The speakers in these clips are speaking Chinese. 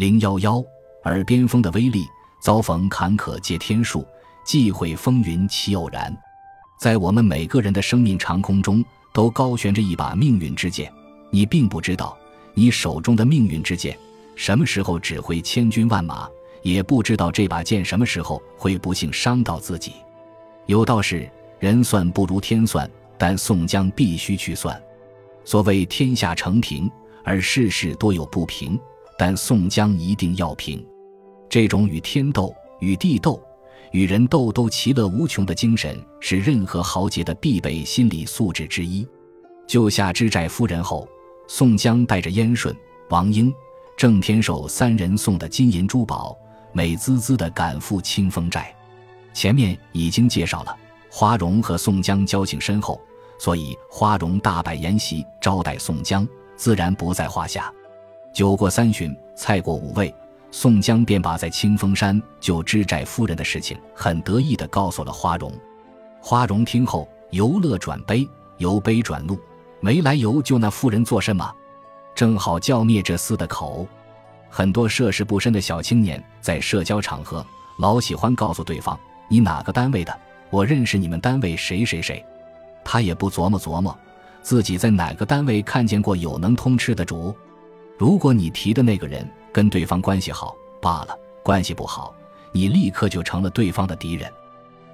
零幺幺，耳边风的威力，遭逢坎坷皆天数，忌讳风云起偶然。在我们每个人的生命长空中，都高悬着一把命运之剑。你并不知道，你手中的命运之剑什么时候指挥千军万马，也不知道这把剑什么时候会不幸伤到自己。有道是：人算不如天算，但宋江必须去算。所谓天下成平，而世事多有不平，但宋江一定要平。这种与天斗、与地斗、与人斗都其乐无穷的精神，是任何豪杰的必备心理素质之一。救下知寨夫人后。宋江带着燕顺、王英、郑天寿三人送的金银珠宝，美滋滋地赶赴清风寨。前面已经介绍了，花荣和宋江交情深厚，所以花荣大摆筵席招待宋江，自然不在话下。酒过三巡，菜过五味，宋江便把在清风山救知寨夫人的事情很得意地告诉了花荣。花荣听后，由乐转悲，由悲转怒。没来由救那妇人做甚么？正好叫灭这厮的口。很多涉世不深的小青年在社交场合老喜欢告诉对方：“你哪个单位的？我认识你们单位谁谁谁。”他也不琢磨琢磨自己在哪个单位看见过有能通吃的主。如果你提的那个人跟对方关系好罢了，关系不好，你立刻就成了对方的敌人。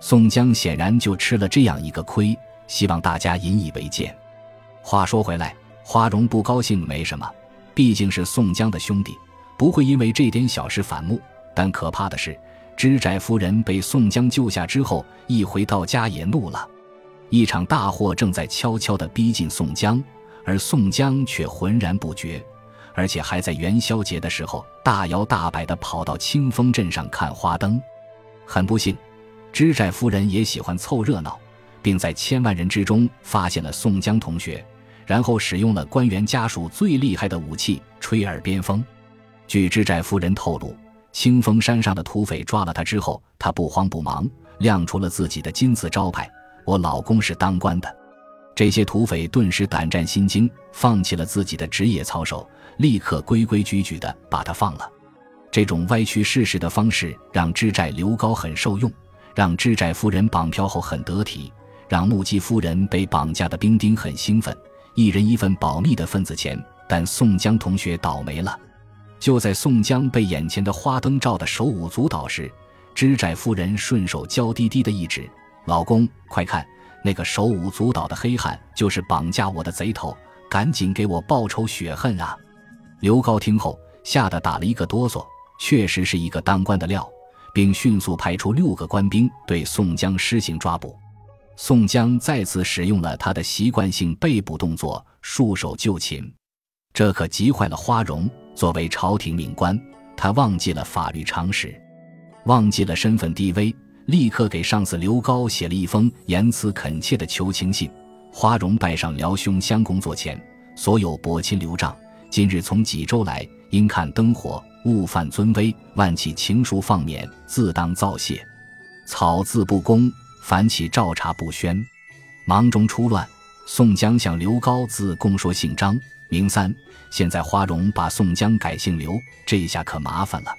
宋江显然就吃了这样一个亏，希望大家引以为戒。话说回来，花荣不高兴没什么，毕竟是宋江的兄弟，不会因为这点小事反目。但可怕的是，知寨夫人被宋江救下之后，一回到家也怒了。一场大祸正在悄悄地逼近宋江，而宋江却浑然不觉，而且还在元宵节的时候大摇大摆地跑到清风镇上看花灯。很不幸，知寨夫人也喜欢凑热闹，并在千万人之中发现了宋江同学。然后使用了官员家属最厉害的武器——吹耳边风。据知寨夫人透露，清风山上的土匪抓了他之后，他不慌不忙，亮出了自己的金字招牌：“我老公是当官的。”这些土匪顿时胆战心惊，放弃了自己的职业操守，立刻规规矩矩地把他放了。这种歪曲事实的方式让知寨刘高很受用，让知寨夫人绑票后很得体，让目击夫人被绑架的兵丁很兴奋。一人一份保密的份子钱，但宋江同学倒霉了。就在宋江被眼前的花灯照得手舞足蹈时，知寨夫人顺手娇滴滴的一指：“老公，快看，那个手舞足蹈的黑汉就是绑架我的贼头，赶紧给我报仇雪恨啊！”刘高听后吓得打了一个哆嗦，确实是一个当官的料，并迅速派出六个官兵对宋江施行抓捕。宋江再次使用了他的习惯性被捕动作，束手就擒，这可急坏了花荣。作为朝廷命官，他忘记了法律常识，忘记了身份地位，立刻给上司刘高写了一封言辞恳切的求情信。花荣拜上辽兄相公座前，所有伯亲留帐，今日从济州来，因看灯火，勿犯尊威，万起情书放免，自当造谢。草字不公。凡起照查不宣，忙中出乱。宋江向刘高自供说姓张名三，现在花荣把宋江改姓刘，这下可麻烦了。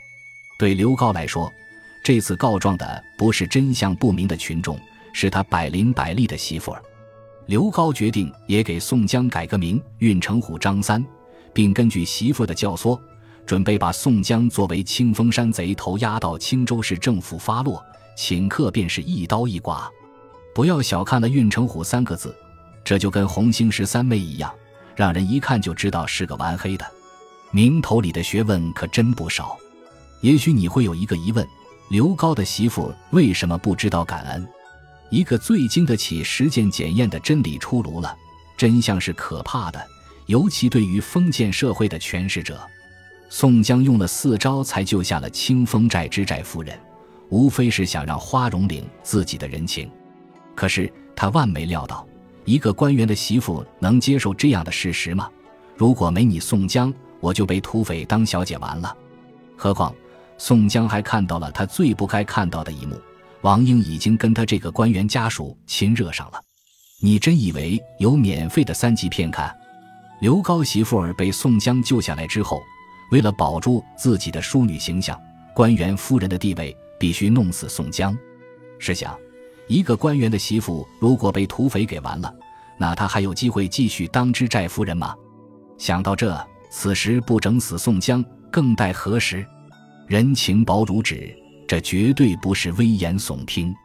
对刘高来说，这次告状的不是真相不明的群众，是他百灵百利的媳妇儿。刘高决定也给宋江改个名，运城虎张三，并根据媳妇的教唆，准备把宋江作为清风山贼头押到青州市政府发落。请客便是一刀一剐，不要小看了“运城虎”三个字，这就跟红星十三妹一样，让人一看就知道是个玩黑的。名头里的学问可真不少。也许你会有一个疑问：刘高的媳妇为什么不知道感恩？一个最经得起实践检验的真理出炉了，真相是可怕的，尤其对于封建社会的诠释者。宋江用了四招才救下了清风寨之寨夫人。无非是想让花荣领自己的人情，可是他万没料到，一个官员的媳妇能接受这样的事实吗？如果没你宋江，我就被土匪当小姐完了。何况宋江还看到了他最不该看到的一幕：王英已经跟他这个官员家属亲热上了。你真以为有免费的三级片看？刘高媳妇儿被宋江救下来之后，为了保住自己的淑女形象、官员夫人的地位，必须弄死宋江。试想，一个官员的媳妇如果被土匪给完了，那他还有机会继续当知寨夫人吗？想到这，此时不整死宋江，更待何时？人情薄如纸，这绝对不是危言耸听。